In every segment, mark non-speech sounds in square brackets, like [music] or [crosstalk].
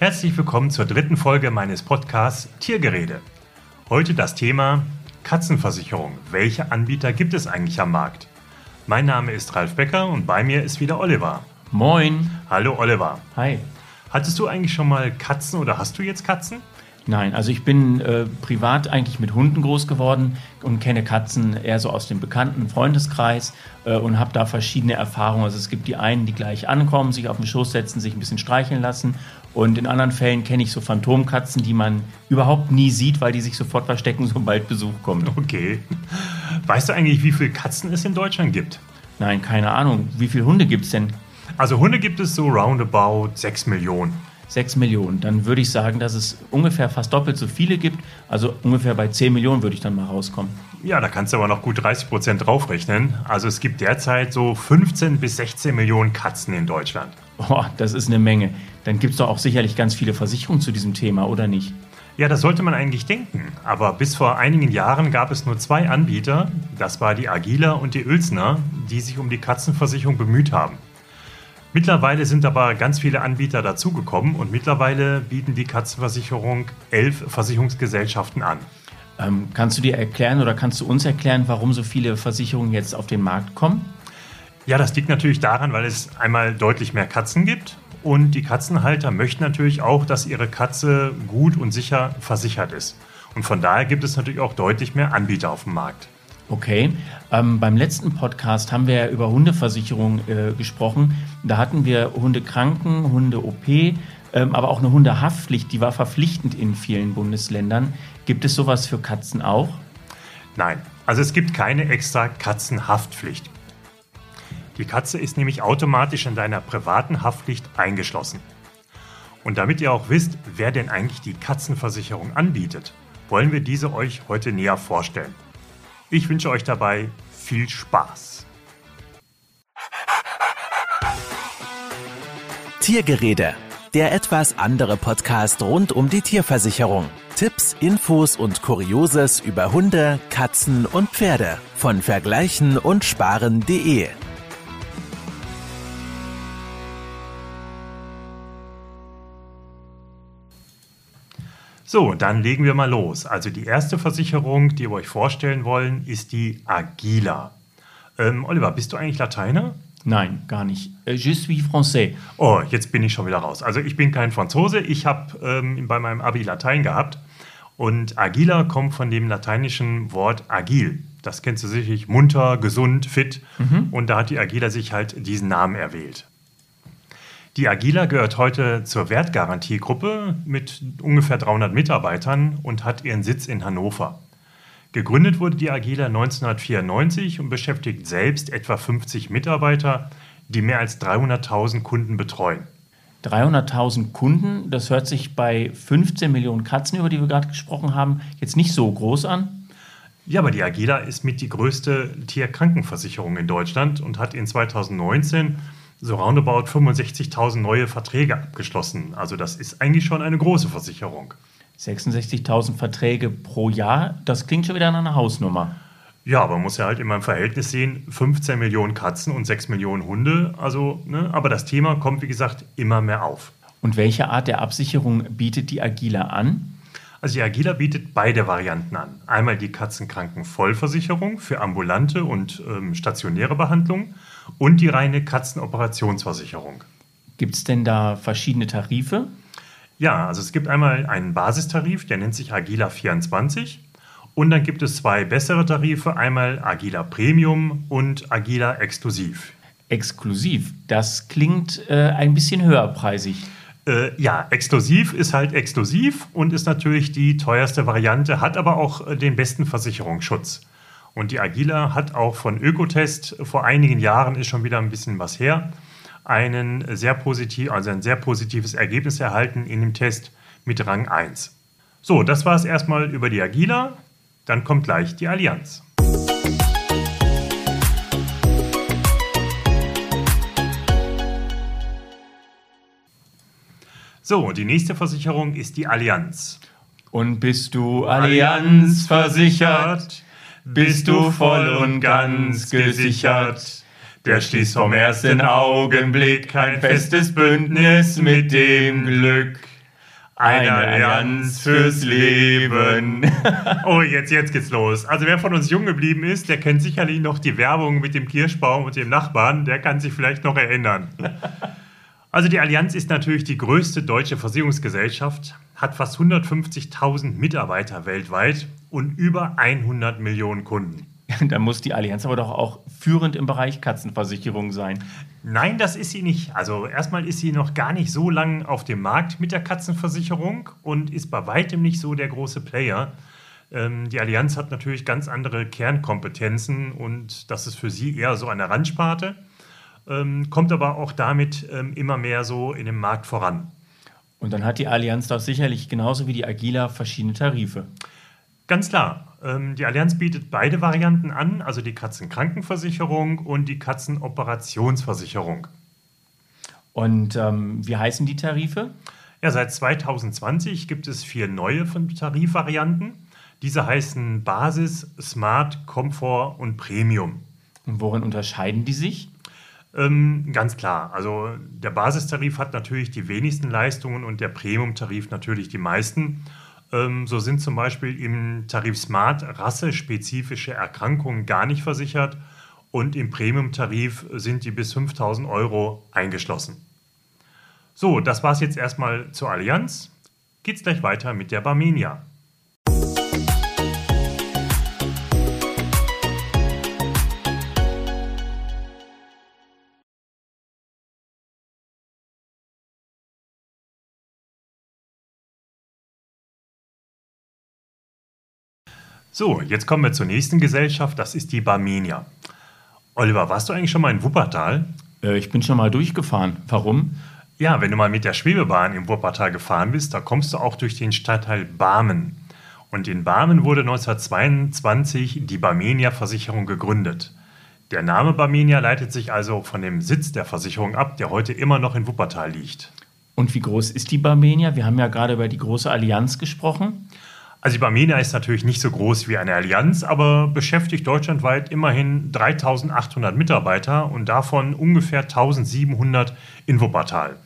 Herzlich willkommen zur dritten Folge meines Podcasts Tiergerede. Heute das Thema Katzenversicherung. Welche Anbieter gibt es eigentlich am Markt? Mein Name ist Ralf Becker und bei mir ist wieder Oliver. Moin. Hallo Oliver. Hi. Hattest du eigentlich schon mal Katzen oder hast du jetzt Katzen? Nein, also ich bin äh, privat eigentlich mit Hunden groß geworden und kenne Katzen eher so aus dem bekannten Freundeskreis äh, und habe da verschiedene Erfahrungen. Also es gibt die einen, die gleich ankommen, sich auf den Schoß setzen, sich ein bisschen streicheln lassen und in anderen Fällen kenne ich so Phantomkatzen, die man überhaupt nie sieht, weil die sich sofort verstecken, [laughs] sobald Besuch kommt. Okay. Weißt du eigentlich, wie viele Katzen es in Deutschland gibt? Nein, keine Ahnung. Wie viele Hunde gibt es denn? Also Hunde gibt es so roundabout 6 Millionen. 6 Millionen. Dann würde ich sagen, dass es ungefähr fast doppelt so viele gibt. Also ungefähr bei 10 Millionen würde ich dann mal rauskommen. Ja, da kannst du aber noch gut 30 Prozent draufrechnen. Also es gibt derzeit so 15 bis 16 Millionen Katzen in Deutschland. Oh, das ist eine Menge. Dann gibt es doch auch sicherlich ganz viele Versicherungen zu diesem Thema, oder nicht? Ja, das sollte man eigentlich denken. Aber bis vor einigen Jahren gab es nur zwei Anbieter. Das war die Agila und die Uelzner, die sich um die Katzenversicherung bemüht haben. Mittlerweile sind aber ganz viele Anbieter dazugekommen und mittlerweile bieten die Katzenversicherung elf Versicherungsgesellschaften an. Ähm, kannst du dir erklären oder kannst du uns erklären, warum so viele Versicherungen jetzt auf den Markt kommen? Ja, das liegt natürlich daran, weil es einmal deutlich mehr Katzen gibt und die Katzenhalter möchten natürlich auch, dass ihre Katze gut und sicher versichert ist. Und von daher gibt es natürlich auch deutlich mehr Anbieter auf dem Markt. Okay. Ähm, beim letzten Podcast haben wir ja über Hundeversicherung äh, gesprochen. Da hatten wir Hundekranken, Hunde-OP, ähm, aber auch eine Hundehaftpflicht, die war verpflichtend in vielen Bundesländern. Gibt es sowas für Katzen auch? Nein, also es gibt keine extra Katzenhaftpflicht. Die Katze ist nämlich automatisch in deiner privaten Haftpflicht eingeschlossen. Und damit ihr auch wisst, wer denn eigentlich die Katzenversicherung anbietet, wollen wir diese euch heute näher vorstellen. Ich wünsche euch dabei viel Spaß. Tiergerede, der etwas andere Podcast rund um die Tierversicherung. Tipps, Infos und Kurioses über Hunde, Katzen und Pferde von vergleichen und sparen.de. So, dann legen wir mal los. Also die erste Versicherung, die wir euch vorstellen wollen, ist die Agila. Ähm, Oliver, bist du eigentlich Lateiner? Nein, gar nicht. Äh, je suis français. Oh, jetzt bin ich schon wieder raus. Also ich bin kein Franzose. Ich habe ähm, bei meinem Abi Latein gehabt. Und Agila kommt von dem lateinischen Wort agil. Das kennst du sicherlich, munter, gesund, fit. Mhm. Und da hat die Agila sich halt diesen Namen erwählt. Die Agila gehört heute zur Wertgarantiegruppe mit ungefähr 300 Mitarbeitern und hat ihren Sitz in Hannover. Gegründet wurde die Agila 1994 und beschäftigt selbst etwa 50 Mitarbeiter, die mehr als 300.000 Kunden betreuen. 300.000 Kunden, das hört sich bei 15 Millionen Katzen, über die wir gerade gesprochen haben, jetzt nicht so groß an. Ja, aber die Agila ist mit die größte Tierkrankenversicherung in Deutschland und hat in 2019 so roundabout 65.000 neue Verträge abgeschlossen. Also das ist eigentlich schon eine große Versicherung. 66.000 Verträge pro Jahr, das klingt schon wieder nach einer Hausnummer. Ja, aber man muss ja halt immer im Verhältnis sehen, 15 Millionen Katzen und 6 Millionen Hunde. Also, ne, aber das Thema kommt, wie gesagt, immer mehr auf. Und welche Art der Absicherung bietet die Agila an? Also die Agila bietet beide Varianten an. Einmal die Katzenkrankenvollversicherung für ambulante und ähm, stationäre Behandlung und die reine Katzenoperationsversicherung. Gibt es denn da verschiedene Tarife? Ja, also es gibt einmal einen Basistarif, der nennt sich Agila 24. Und dann gibt es zwei bessere Tarife, einmal Agila Premium und Agila Exklusiv. Exklusiv, das klingt äh, ein bisschen höherpreisig. Äh, ja, exklusiv ist halt exklusiv und ist natürlich die teuerste Variante, hat aber auch äh, den besten Versicherungsschutz. Und die Agila hat auch von Ökotest vor einigen Jahren, ist schon wieder ein bisschen was her, einen sehr positiv, also ein sehr positives Ergebnis erhalten in dem Test mit Rang 1. So, das war es erstmal über die Agila. Dann kommt gleich die Allianz. So, die nächste Versicherung ist die Allianz. Und bist du Allianz versichert? Bist du voll und ganz gesichert. Der schließt vom ersten Augenblick kein festes Bündnis mit dem Glück. Eine Allianz fürs Leben. [laughs] oh, jetzt, jetzt geht's los. Also wer von uns jung geblieben ist, der kennt sicherlich noch die Werbung mit dem Kirschbaum und dem Nachbarn. Der kann sich vielleicht noch erinnern. Also die Allianz ist natürlich die größte deutsche Versicherungsgesellschaft, hat fast 150.000 Mitarbeiter weltweit und über 100 Millionen Kunden. [laughs] Da muss die Allianz aber doch auch führend im Bereich Katzenversicherung sein. Nein, das ist sie nicht. Also erstmal ist sie noch gar nicht so lange auf dem Markt mit der Katzenversicherung und ist bei weitem nicht so der große Player. Ähm, die Allianz hat natürlich ganz andere Kernkompetenzen und das ist für sie eher so eine Randsparte, ähm, kommt aber auch damit ähm, immer mehr so in dem Markt voran. Und dann hat die Allianz doch sicherlich genauso wie die Agila verschiedene Tarife. Ganz klar. Ähm, die Allianz bietet beide Varianten an, also die Katzenkrankenversicherung und die Katzenoperationsversicherung. Und ähm, wie heißen die Tarife? Ja, seit 2020 gibt es vier neue Tarifvarianten. Diese heißen Basis, Smart, Komfort und Premium. Und worin unterscheiden die sich? Ähm, ganz klar. Also der Basistarif hat natürlich die wenigsten Leistungen und der Premium-Tarif natürlich die meisten. Ähm, so sind zum Beispiel im Tarif Smart rassespezifische Erkrankungen gar nicht versichert und im Premium-Tarif sind die bis 5000 Euro eingeschlossen. So, das war es jetzt erstmal zur Allianz. Geht's gleich weiter mit der Barmenia. So, jetzt kommen wir zur nächsten Gesellschaft, das ist die Barmenia. Oliver, warst du eigentlich schon mal in Wuppertal? Äh, ich bin schon mal durchgefahren. Warum? Ja, wenn du mal mit der Schwebebahn im Wuppertal gefahren bist, da kommst du auch durch den Stadtteil Barmen. Und in Barmen wurde 1922 die Barmenia-Versicherung gegründet. Der Name Barmenia leitet sich also von dem Sitz der Versicherung ab, der heute immer noch in Wuppertal liegt. Und wie groß ist die Barmenia? Wir haben ja gerade über die große Allianz gesprochen. Also die Barmenia ist natürlich nicht so groß wie eine Allianz, aber beschäftigt deutschlandweit immerhin 3800 Mitarbeiter und davon ungefähr 1700 in Wuppertal.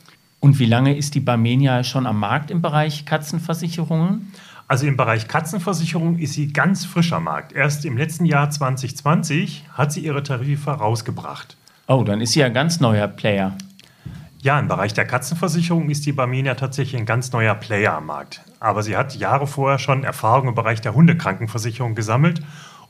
Und wie lange ist die Barmenia schon am Markt im Bereich Katzenversicherungen? Also im Bereich Katzenversicherung ist sie ganz frischer Markt. Erst im letzten Jahr 2020 hat sie ihre Tarife rausgebracht. Oh, dann ist sie ja ein ganz neuer Player. Ja, im Bereich der Katzenversicherung ist die Barmenia tatsächlich ein ganz neuer Player am Markt. Aber sie hat Jahre vorher schon Erfahrung im Bereich der Hundekrankenversicherung gesammelt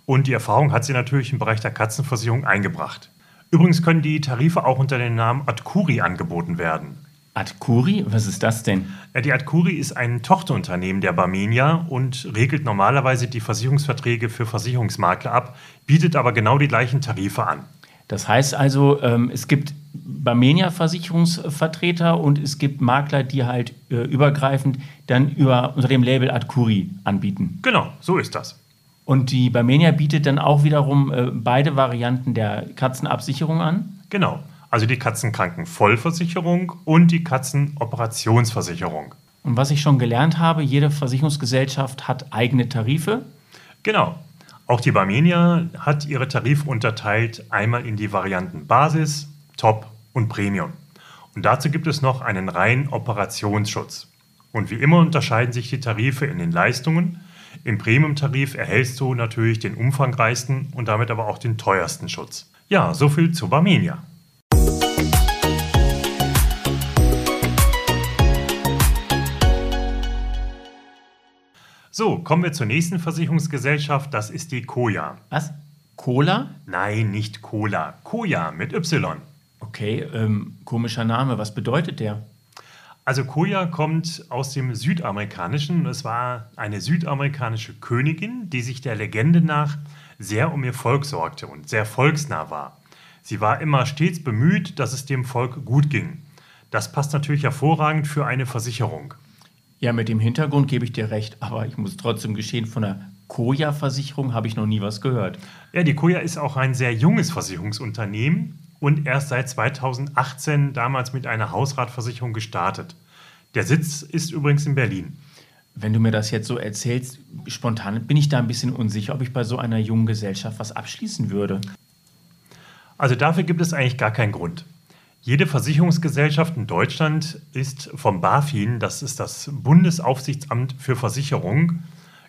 und die Erfahrung hat sie natürlich im Bereich der Katzenversicherung eingebracht. Übrigens können die Tarife auch unter dem Namen Adcuri angeboten werden. Adcuri? Was ist das denn? Die Adcuri ist ein Tochterunternehmen der Barmenia und regelt normalerweise die Versicherungsverträge für Versicherungsmakler ab, bietet aber genau die gleichen Tarife an. Das heißt also, ähm, es gibt Barmenia-Versicherungsvertreter und es gibt Makler, die halt äh, übergreifend dann über, unter dem Label Adcuri anbieten. Genau, so ist das. Und die Barmenia bietet dann auch wiederum äh, beide Varianten der Katzenabsicherung an? Genau, also die Katzenkrankenvollversicherung und die Katzenoperationsversicherung. Und was ich schon gelernt habe, jede Versicherungsgesellschaft hat eigene Tarife. Genau, auch die Barmenia hat ihre Tarife unterteilt einmal in die Varianten Basis, Top und Premium. Und dazu gibt es noch einen reinen Operationsschutz. Und wie immer unterscheiden sich die Tarife in den Leistungen. Im Premium-Tarif erhältst du natürlich den umfangreichsten und damit aber auch den teuersten Schutz. Ja, soviel zu Barmenia. So, kommen wir zur nächsten Versicherungsgesellschaft, das ist die Koja. Was? Cola? Nein, nicht Cola. Koja mit Y. Okay, ähm, komischer Name. Was bedeutet der? Also Koja kommt aus dem Südamerikanischen. Es war eine südamerikanische Königin, die sich der Legende nach sehr um ihr Volk sorgte und sehr volksnah war. Sie war immer stets bemüht, dass es dem Volk gut ging. Das passt natürlich hervorragend für eine Versicherung. Ja, mit dem Hintergrund gebe ich dir recht, aber ich muss trotzdem geschehen, von der Koja-Versicherung habe ich noch nie was gehört. Ja, die Koja ist auch ein sehr junges Versicherungsunternehmen und erst seit 2018 damals mit einer Hausratversicherung gestartet. Der Sitz ist übrigens in Berlin. Wenn du mir das jetzt so erzählst, spontan bin ich da ein bisschen unsicher, ob ich bei so einer jungen Gesellschaft was abschließen würde. Also dafür gibt es eigentlich gar keinen Grund. Jede Versicherungsgesellschaft in Deutschland ist vom BaFin, das ist das Bundesaufsichtsamt für Versicherung,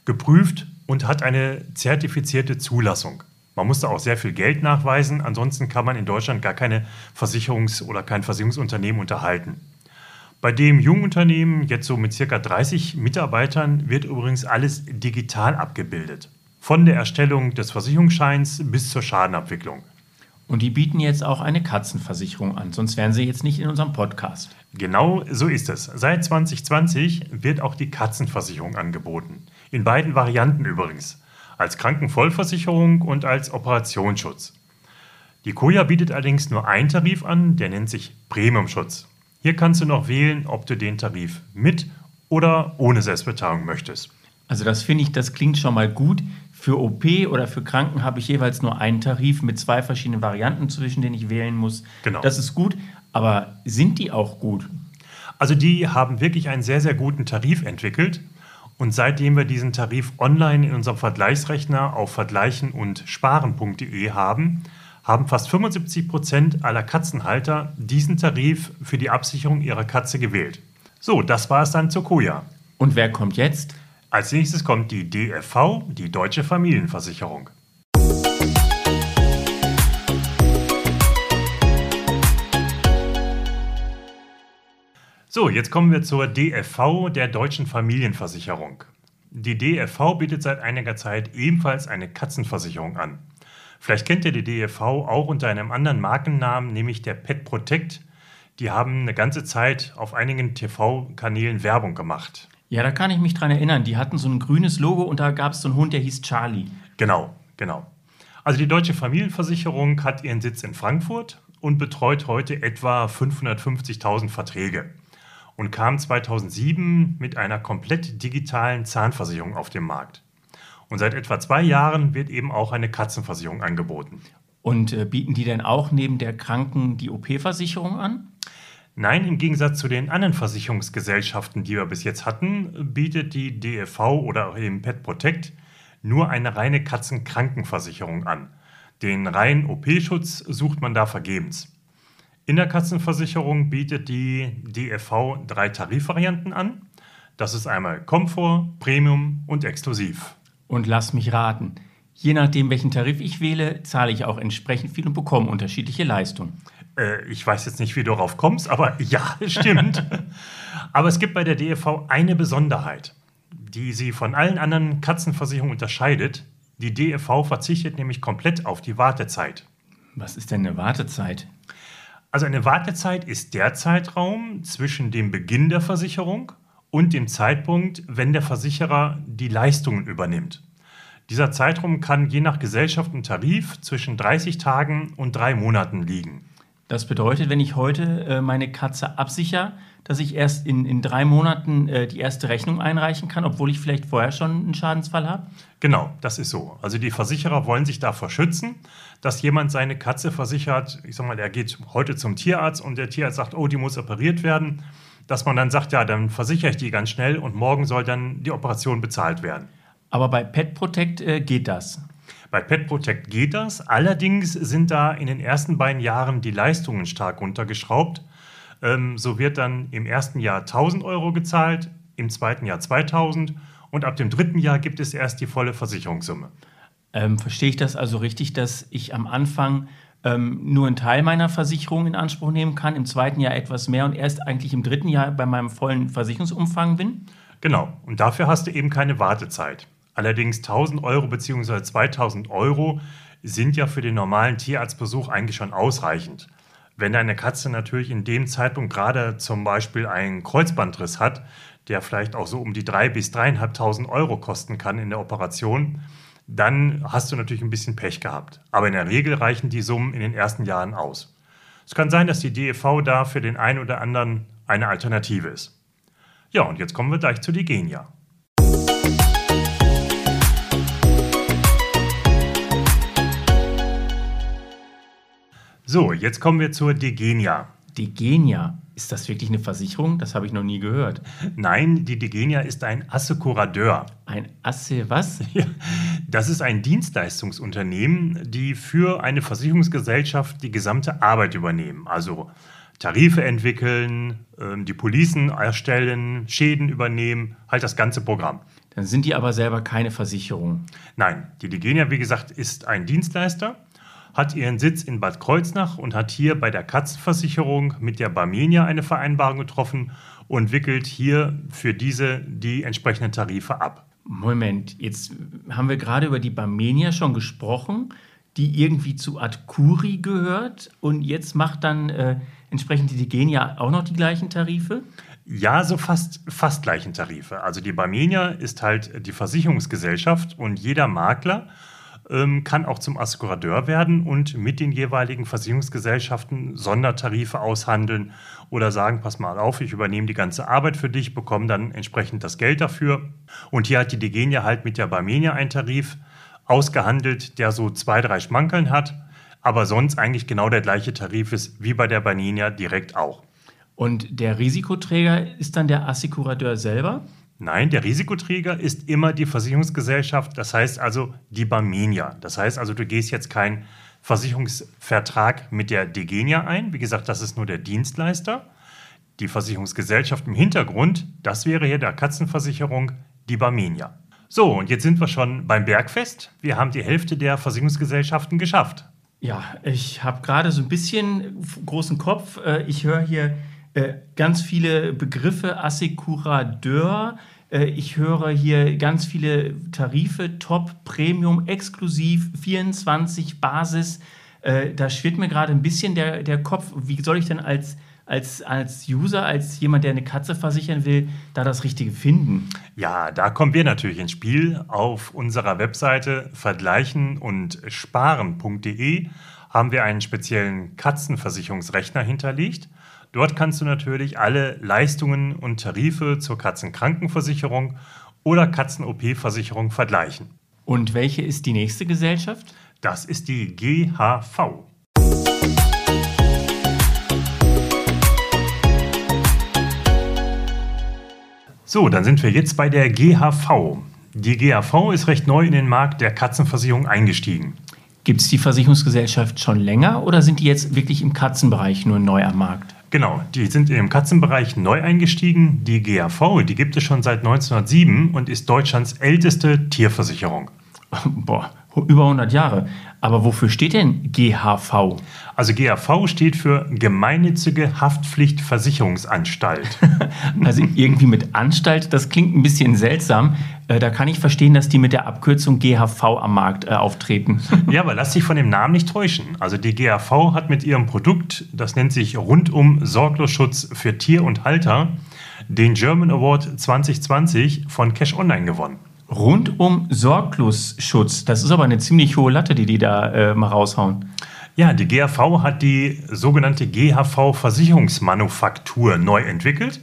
geprüft und hat eine zertifizierte Zulassung. Man muss da auch sehr viel Geld nachweisen, ansonsten kann man in Deutschland gar keine Versicherungs- oder kein Versicherungsunternehmen unterhalten. Bei dem Jungunternehmen, jetzt so mit circa 30 Mitarbeitern, wird übrigens alles digital abgebildet. Von der Erstellung des Versicherungsscheins bis zur Schadenabwicklung. Und die bieten jetzt auch eine Katzenversicherung an, sonst wären sie jetzt nicht in unserem Podcast. Genau so ist es. Seit 2020 wird auch die Katzenversicherung angeboten. In beiden Varianten übrigens. Als Krankenvollversicherung und als Operationsschutz. Die Koja bietet allerdings nur einen Tarif an, der nennt sich Premiumschutz. Hier kannst du noch wählen, ob du den Tarif mit oder ohne Selbstbeteiligung möchtest. Also das finde ich, das klingt schon mal gut. Für OP oder für Kranken habe ich jeweils nur einen Tarif mit zwei verschiedenen Varianten, zwischen denen ich wählen muss. Genau. Das ist gut, aber sind die auch gut? Also die haben wirklich einen sehr, sehr guten Tarif entwickelt. Und seitdem wir diesen Tarif online in unserem Vergleichsrechner auf vergleichen und sparen.de haben, haben fast 75 Prozent aller Katzenhalter diesen Tarif für die Absicherung ihrer Katze gewählt. So, das war es dann zur Koja. Und wer kommt jetzt? Als nächstes kommt die DFV, die Deutsche Familienversicherung. So, jetzt kommen wir zur DFV, der Deutschen Familienversicherung. Die DFV bietet seit einiger Zeit ebenfalls eine Katzenversicherung an. Vielleicht kennt ihr die DFV auch unter einem anderen Markennamen, nämlich der Pet Protect. Die haben eine ganze Zeit auf einigen TV-Kanälen Werbung gemacht. Ja, da kann ich mich dran erinnern. Die hatten so ein grünes Logo und da gab es so einen Hund, der hieß Charlie. Genau, genau. Also die Deutsche Familienversicherung hat ihren Sitz in Frankfurt und betreut heute etwa 550.000 Verträge und kam 2007 mit einer komplett digitalen Zahnversicherung auf den Markt. Und seit etwa zwei Jahren wird eben auch eine Katzenversicherung angeboten. Und äh, bieten die denn auch neben der Kranken die OP-Versicherung an? Nein, im Gegensatz zu den anderen Versicherungsgesellschaften, die wir bis jetzt hatten, bietet die DFV oder eben Pet Protect nur eine reine Katzenkrankenversicherung an. Den reinen OP-Schutz sucht man da vergebens. In der Katzenversicherung bietet die DFV drei Tarifvarianten an. Das ist einmal Komfort, Premium und Exklusiv. Und lass mich raten, je nachdem, welchen Tarif ich wähle, zahle ich auch entsprechend viel und bekomme unterschiedliche Leistungen. Äh, ich weiß jetzt nicht, wie du darauf kommst, aber [laughs] ja, stimmt. aber es gibt bei der DFV eine Besonderheit, die sie von allen anderen Katzenversicherungen unterscheidet. Die DFV verzichtet nämlich komplett auf die Wartezeit. Was ist denn eine Wartezeit? Also eine Wartezeit ist der Zeitraum zwischen dem Beginn der Versicherung und dem Zeitpunkt, wenn der Versicherer die Leistungen übernimmt. Dieser Zeitraum kann je nach Gesellschaft und Tarif zwischen 30 Tagen und drei Monaten liegen. Das bedeutet, wenn ich heute äh, meine Katze absichere, dass ich erst in, in drei Monaten äh, die erste Rechnung einreichen kann, obwohl ich vielleicht vorher schon einen Schadensfall habe? Genau, das ist so. Also die Versicherer wollen sich davor schützen, dass jemand seine Katze versichert. Ich sag mal, er geht heute zum Tierarzt und der Tierarzt sagt, oh, die muss operiert werden dass man dann sagt, ja, dann versichere ich die ganz schnell und morgen soll dann die Operation bezahlt werden. Aber bei Pet Protect äh, geht das. Bei Pet Protect geht das. Allerdings sind da in den ersten beiden Jahren die Leistungen stark runtergeschraubt. Ähm, so wird dann im ersten Jahr 1000 Euro gezahlt, im zweiten Jahr 2000 und ab dem dritten Jahr gibt es erst die volle Versicherungssumme. Ähm, verstehe ich das also richtig, dass ich am Anfang ähm, nur einen Teil meiner Versicherung in Anspruch nehmen kann, im zweiten Jahr etwas mehr und erst eigentlich im dritten Jahr bei meinem vollen Versicherungsumfang bin? Genau, und dafür hast du eben keine Wartezeit. Allerdings 1000 Euro bzw. 2000 Euro sind ja für den normalen Tierarztbesuch eigentlich schon ausreichend. Wenn deine Katze natürlich in dem Zeitpunkt gerade zum Beispiel einen Kreuzbandriss hat, der vielleicht auch so um die 3.000 bis 3.500 Euro kosten kann in der Operation, dann hast du natürlich ein bisschen Pech gehabt. Aber in der Regel reichen die Summen in den ersten Jahren aus. Es kann sein, dass die DEV da für den einen oder anderen eine Alternative ist. Ja, und jetzt kommen wir gleich zu Digenia. So, jetzt kommen wir zur Degenia. Degenia. Ist das wirklich eine Versicherung? Das habe ich noch nie gehört. Nein, die Degenia ist ein Assekuradeur. Ein Asse was? [laughs] Ja, das ist ein Dienstleistungsunternehmen, die für eine Versicherungsgesellschaft die gesamte Arbeit übernehmen. Also Tarife entwickeln, ähm, die Policen erstellen, Schäden übernehmen, halt das ganze Programm. Dann sind die aber selber keine Versicherung. Nein, die Digenia, wie gesagt, ist ein Dienstleister, hat ihren Sitz in Bad Kreuznach und hat hier bei der Katzenversicherung mit der Barmenia eine Vereinbarung getroffen und wickelt hier für diese die entsprechenden Tarife ab. Moment, jetzt haben wir gerade über die Barmenia schon gesprochen, die irgendwie zu Adkuri gehört und jetzt macht dann äh, entsprechend die Digenia auch noch die gleichen Tarife? Ja, so fast, fast gleichen Tarife. Also die Barmenia ist halt die Versicherungsgesellschaft und jeder Makler kann auch zum Assekuradeur werden und mit den jeweiligen Versicherungsgesellschaften Sondertarife aushandeln oder sagen, pass mal auf, ich übernehme die ganze Arbeit für dich, bekomme dann entsprechend das Geld dafür. Und hier hat die Degenia halt mit der Barmenia einen Tarif ausgehandelt, der so zwei, drei Schmankeln hat, aber sonst eigentlich genau der gleiche Tarif ist wie bei der Barmenia direkt auch. Und der Risikoträger ist dann der Assekurateur selber? Nein, der Risikoträger ist immer die Versicherungsgesellschaft, das heißt also die Barmenia. Das heißt also, du gehst jetzt keinen Versicherungsvertrag mit der Degenia ein. Wie gesagt, das ist nur der Dienstleister. Die Versicherungsgesellschaft im Hintergrund, das wäre hier der Katzenversicherung, die Barmenia. So, und jetzt sind wir schon beim Bergfest. Wir haben die Hälfte der Versicherungsgesellschaften geschafft. Ja, ich habe gerade so ein bisschen großen Kopf. Äh, ich höre hier äh, ganz viele Begriffe, Assekuradeur. Äh, ich höre hier ganz viele Tarife, Top, Premium, Exklusiv, 24, Basis. Äh, da schwirrt mir gerade ein bisschen der, der Kopf. Wie soll ich denn als, als, als User, als jemand, der eine Katze versichern will, da das Richtige finden? Ja, da kommen wir natürlich ins Spiel. Auf unserer Webseite vergleichen und sparen.de haben wir einen speziellen Katzenversicherungsrechner hinterlegt. Dort kannst du natürlich alle Leistungen und Tarife zur Katzenkrankenversicherung oder Katzen-OP-Versicherung vergleichen. Und welche ist die nächste Gesellschaft? Das ist die GHV. So, dann sind wir jetzt bei der GHV. Die GHV ist recht neu in den Markt der Katzenversicherung eingestiegen. Gibt es die Versicherungsgesellschaft schon länger oder sind die jetzt wirklich im Katzenbereich nur neu am Markt? Genau, die sind im Katzenbereich neu eingestiegen. Die GAV, die gibt es schon seit 1907 und ist Deutschlands älteste Tierversicherung. Boah, über 100 Jahre. Aber wofür steht denn GHV? Also GHV steht für Gemeinnützige Haftpflichtversicherungsanstalt. [laughs] also irgendwie mit Anstalt, das klingt ein bisschen seltsam. Äh, da kann ich verstehen, dass die mit der Abkürzung GHV am Markt äh, auftreten. [laughs] ja, aber lass dich von dem Namen nicht täuschen. Also die GHV hat mit ihrem Produkt, das nennt sich Rundum Sorglosschutz für Tier und Halter, den German Award 2020 von Cash Online gewonnen. Rundum Sorglosschutz, das ist aber eine ziemlich hohe Latte, die die da äh, mal raushauen. Ja, die GHV hat die sogenannte GHV Versicherungsmanufaktur neu entwickelt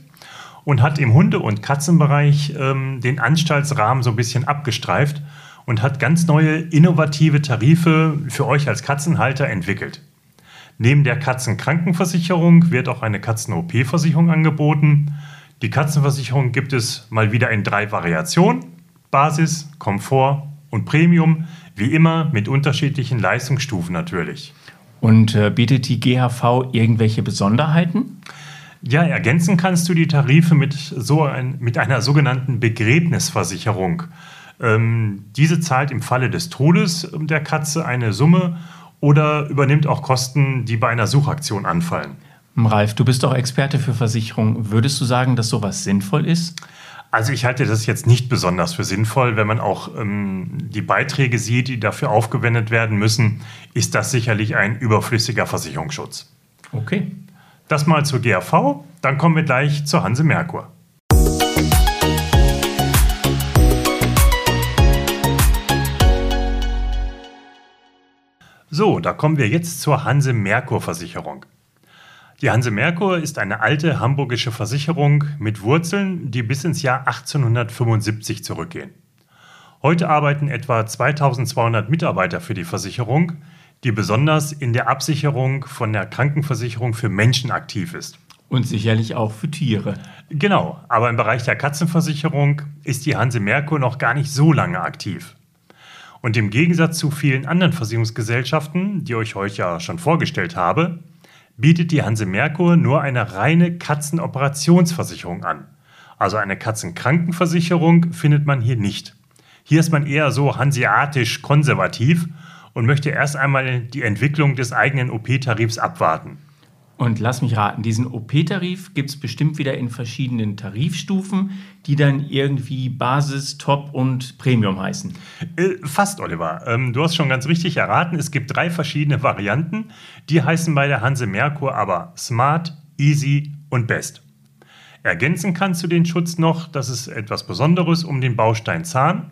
und hat im Hunde- und Katzenbereich ähm, den Anstaltsrahmen so ein bisschen abgestreift und hat ganz neue innovative Tarife für euch als Katzenhalter entwickelt. Neben der Katzenkrankenversicherung wird auch eine Katzen-OP-Versicherung angeboten. Die Katzenversicherung gibt es mal wieder in drei Variationen: Basis, Komfort und Premium, wie immer mit unterschiedlichen Leistungsstufen natürlich. Und äh, bietet die GHV irgendwelche Besonderheiten? Ja, ergänzen kannst du die Tarife mit, so ein, mit einer sogenannten Begräbnisversicherung. Ähm, diese zahlt im Falle des Todes der Katze eine Summe oder übernimmt auch Kosten, die bei einer Suchaktion anfallen. Ralf, du bist doch Experte für Versicherungen. Würdest du sagen, dass sowas sinnvoll ist? Also ich halte das jetzt nicht besonders für sinnvoll, wenn man auch ähm, die Beiträge sieht, die dafür aufgewendet werden müssen, ist das sicherlich ein überflüssiger Versicherungsschutz. Okay. Das mal zur GAV, dann kommen wir gleich zur Hanse Merkur. So, da kommen wir jetzt zur Hanse Merkur Versicherung. Die Hanse Merkur ist eine alte hamburgische Versicherung mit Wurzeln, die bis ins Jahr 1875 zurückgehen. Heute arbeiten etwa 2200 Mitarbeiter für die Versicherung, die besonders in der Absicherung von der Krankenversicherung für Menschen aktiv ist. Und sicherlich auch für Tiere. Genau, aber im Bereich der Katzenversicherung ist die Hanse Merkur noch gar nicht so lange aktiv. Und im Gegensatz zu vielen anderen Versicherungsgesellschaften, die ich euch ja schon vorgestellt habe, bietet die Hanse Merkur nur eine reine Katzenoperationsversicherung an. Also eine Katzenkrankenversicherung findet man hier nicht. Hier ist man eher so hanseatisch konservativ und möchte erst einmal die Entwicklung des eigenen OP-Tarifs abwarten. Und lass mich raten, diesen OP-Tarif gibt es bestimmt wieder in verschiedenen Tarifstufen, die dann irgendwie Basis, Top und Premium heißen. Äh, fast, Oliver. Ähm, du hast schon ganz richtig erraten. Es gibt drei verschiedene Varianten. Die heißen bei der Hanse Merkur aber Smart, Easy und Best. Ergänzen kannst du den Schutz noch, das ist etwas Besonderes, um den Baustein Zahn.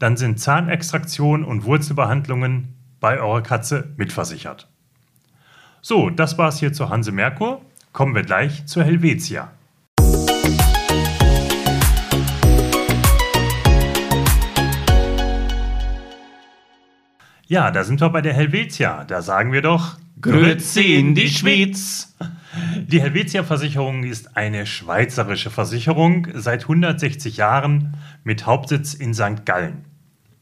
Dann sind Zahnextraktion und Wurzelbehandlungen bei eurer Katze mitversichert. So, das war's hier zur Hanse Merkur. Kommen wir gleich zur Helvetia. Ja, da sind wir bei der Helvetia. Da sagen wir doch Grüezi in die Schweiz. Die Helvetia-Versicherung ist eine schweizerische Versicherung seit 160 Jahren mit Hauptsitz in St. Gallen.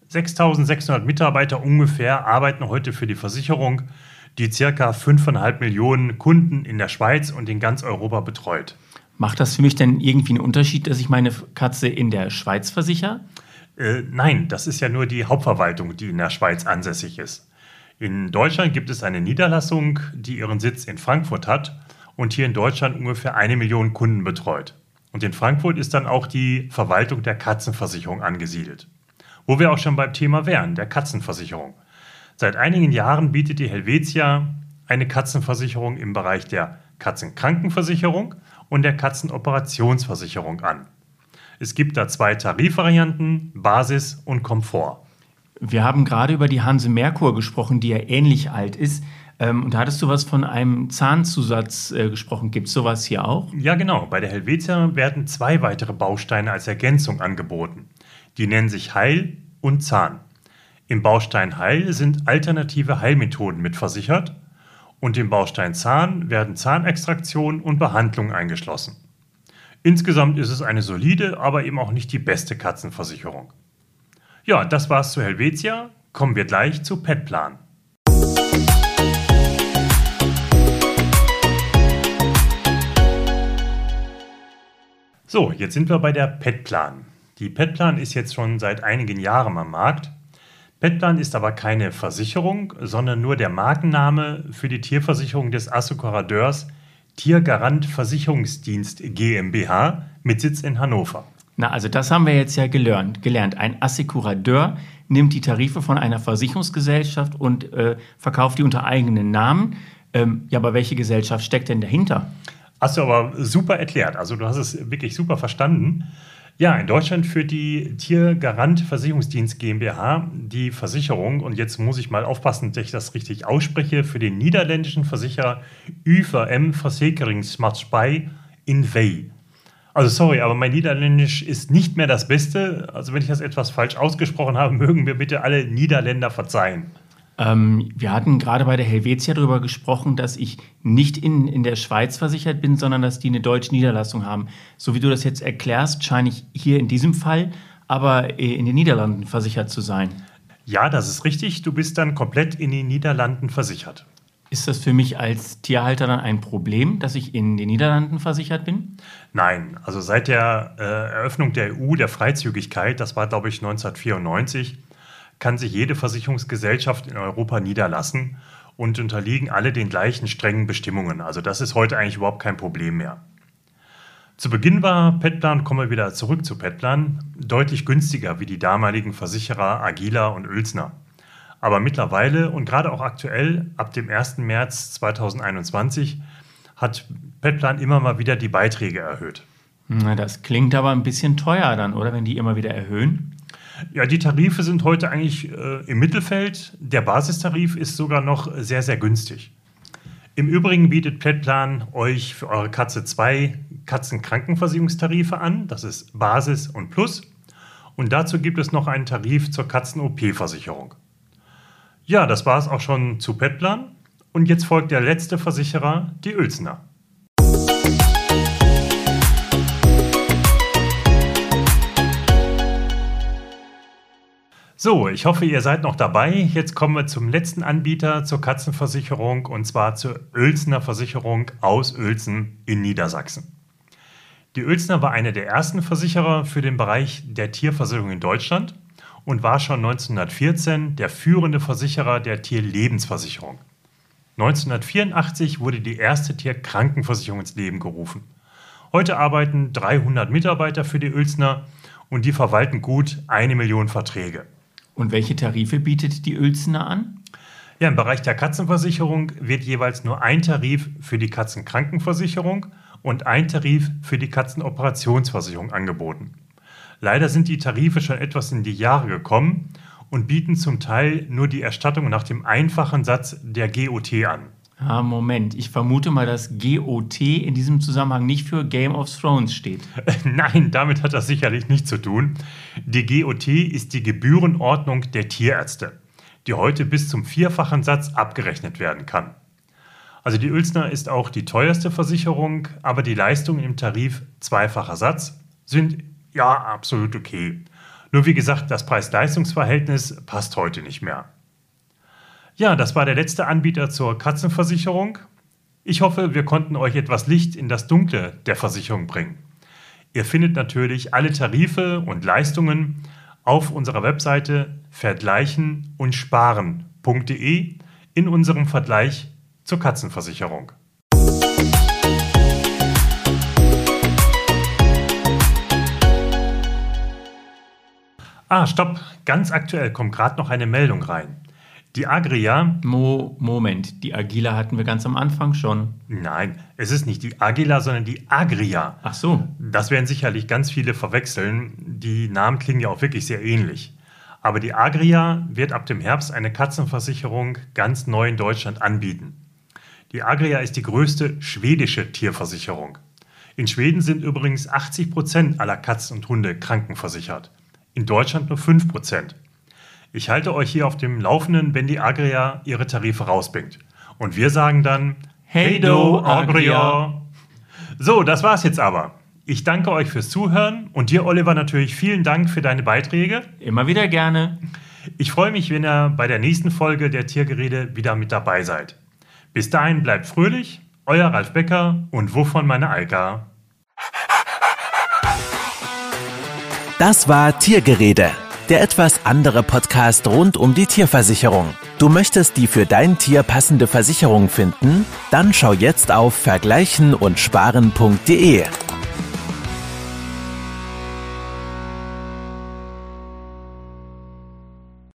6600 Mitarbeiter ungefähr arbeiten heute für die Versicherung die circa 5,5 Millionen Kunden in der Schweiz und in ganz Europa betreut. Macht das für mich denn irgendwie einen Unterschied, dass ich meine Katze in der Schweiz versichere? Äh, nein, das ist ja nur die Hauptverwaltung, die in der Schweiz ansässig ist. In Deutschland gibt es eine Niederlassung, die ihren Sitz in Frankfurt hat und hier in Deutschland ungefähr eine Million Kunden betreut. Und in Frankfurt ist dann auch die Verwaltung der Katzenversicherung angesiedelt. Wo wir auch schon beim Thema wären, der Katzenversicherung. Seit einigen Jahren bietet die Helvetia eine Katzenversicherung im Bereich der Katzenkrankenversicherung und der Katzenoperationsversicherung an. Es gibt da zwei Tarifvarianten, Basis und Komfort. Wir haben gerade über die Hanse Merkur gesprochen, die ja ähnlich alt ist. Ähm, und da hattest du was von einem Zahnzusatz äh, gesprochen. Gibt es sowas hier auch? Ja, genau. Bei der Helvetia werden zwei weitere Bausteine als Ergänzung angeboten. Die nennen sich Heil und Zahn. Im Baustein Heil sind alternative Heilmethoden mitversichert und im Baustein Zahn werden Zahnextraktion und Behandlung eingeschlossen. Insgesamt ist es eine solide, aber eben auch nicht die beste Katzenversicherung. Ja, das war's zu Helvetia. Kommen wir gleich zu Petplan. So, jetzt sind wir bei der Petplan. Die Petplan ist jetzt schon seit einigen Jahren am Markt Petplan ist aber keine Versicherung, sondern nur der Markenname für die Tierversicherung des Assekurateurs Tiergarant Versicherungsdienst GmbH mit Sitz in Hannover. Na, also das haben wir jetzt ja gelernt. gelernt. Ein Assekurateur nimmt die Tarife von einer Versicherungsgesellschaft und äh, verkauft die unter eigenen Namen. Ähm, ja, aber welche Gesellschaft steckt denn dahinter? Hast du aber super erklärt. Also du hast es wirklich super verstanden. Ja, in Deutschland führt die Tiergarant Versicherungsdienst GmbH die Versicherung, und jetzt muss ich mal aufpassen, dass ich das richtig ausspreche, für den niederländischen Versicherer UVM Verzekeringsmaatschappij in Wei. Also sorry, aber mein Niederländisch ist nicht mehr das Beste. Also wenn ich das etwas falsch ausgesprochen habe, mögen mir bitte alle Niederländer verzeihen. Ähm, wir hatten gerade bei der Helvetia darüber gesprochen, dass ich nicht in, in der Schweiz versichert bin, sondern dass die eine deutsche Niederlassung haben. So wie du das jetzt erklärst, scheine ich hier in diesem Fall aber äh, in den Niederlanden versichert zu sein. Ja, das ist richtig. Du bist dann komplett in den Niederlanden versichert. Ist das für mich als Tierhalter dann ein Problem, dass ich in den Niederlanden versichert bin? Nein, also seit der äh, Eröffnung der EU, der Freizügigkeit, das war glaube ich 1994, kann sich jede Versicherungsgesellschaft in Europa niederlassen und unterliegen alle den gleichen strengen Bestimmungen. Also das ist heute eigentlich überhaupt kein Problem mehr. Zu Beginn war Petplan, kommen wir wieder zurück zu Petplan, deutlich günstiger wie die damaligen Versicherer Agila und Oelsner. Aber mittlerweile und gerade auch aktuell, ab dem 1. März 2021, hat Petplan immer mal wieder die Beiträge erhöht. Na, das klingt aber ein bisschen teuer dann, oder? Wenn die immer wieder erhöhen? Ja, die Tarife sind heute eigentlich äh, im Mittelfeld. Der Basistarif ist sogar noch sehr, sehr günstig. Im Übrigen bietet Petplan euch für eure Katze zwei Katzenkrankenversicherungstarife an. Das ist Basis und Plus. Und dazu gibt es noch einen Tarif zur Katzen-OP-Versicherung. Ja, das war es auch schon zu Petplan. Und jetzt folgt der letzte Versicherer, die Uelzner. So, ich hoffe, ihr seid noch dabei. Jetzt kommen wir zum letzten Anbieter zur Katzenversicherung und zwar zur Uelzener Versicherung aus Uelzen in Niedersachsen. Die Uelzener war einer der ersten Versicherer für den Bereich der Tierversicherung in Deutschland und war schon 1914 der führende Versicherer der Tierlebensversicherung. 1984 wurde die erste Tierkrankenversicherung ins Leben gerufen. Heute arbeiten 300 Mitarbeiter für die Uelzener und die verwalten gut eine Million Verträge. Und welche Tarife bietet die Uelzener an? Ja, im Bereich der Katzenversicherung wird jeweils nur ein Tarif für die Katzenkrankenversicherung und ein Tarif für die Katzenoperationsversicherung angeboten. Leider sind die Tarife schon etwas in die Jahre gekommen und bieten zum Teil nur die Erstattung nach dem einfachen Satz der GOT an. Ah, Moment, ich vermute mal, dass GOT in diesem Zusammenhang nicht für Game of Thrones steht. [laughs] Nein, damit hat das sicherlich nichts zu tun. Die GOT ist die Gebührenordnung der Tierärzte, die heute bis zum vierfachen Satz abgerechnet werden kann. Also die Uelzner ist auch die teuerste Versicherung, aber die Leistungen im Tarif zweifacher Satz sind ja absolut okay. Nur wie gesagt, das Preis-Leistungs-Verhältnis passt heute nicht mehr. Ja, das war der letzte Anbieter zur Katzenversicherung. Ich hoffe, wir konnten euch etwas Licht in das Dunkle der Versicherung bringen. Ihr findet natürlich alle Tarife und Leistungen auf unserer Webseite vergleichen und sparen.de in unserem Vergleich zur Katzenversicherung. Ah, stopp, ganz aktuell kommt gerade noch eine Meldung rein. Die Agria. Mo Moment, die Agila hatten wir ganz am Anfang schon. Nein, es ist nicht die Agila, sondern die Agria. Ach so. Das werden sicherlich ganz viele verwechseln. Die Namen klingen ja auch wirklich sehr ähnlich. Aber die Agria wird ab dem Herbst eine Katzenversicherung ganz neu in Deutschland anbieten. Die Agria ist die größte schwedische Tierversicherung. In Schweden sind übrigens 80 Prozent aller Katzen und Hunde krankenversichert. In Deutschland nur 5 Prozent. Ich halte euch hier auf dem Laufenden, wenn die Agria ihre Tarife rausbringt. Und wir sagen dann, Hey do, Agria. So, das war's jetzt aber. Ich danke euch fürs Zuhören und dir, Oliver, natürlich vielen Dank für deine Beiträge. Immer wieder gerne. Ich freue mich, wenn ihr bei der nächsten Folge der Tiergerede wieder mit dabei seid. Bis dahin bleibt fröhlich, euer Ralf Becker und wovon meine Alka. Das war Tiergerede der etwas andere Podcast rund um die Tierversicherung. Du möchtest die für dein Tier passende Versicherung finden? Dann schau jetzt auf vergleichen und sparen.de.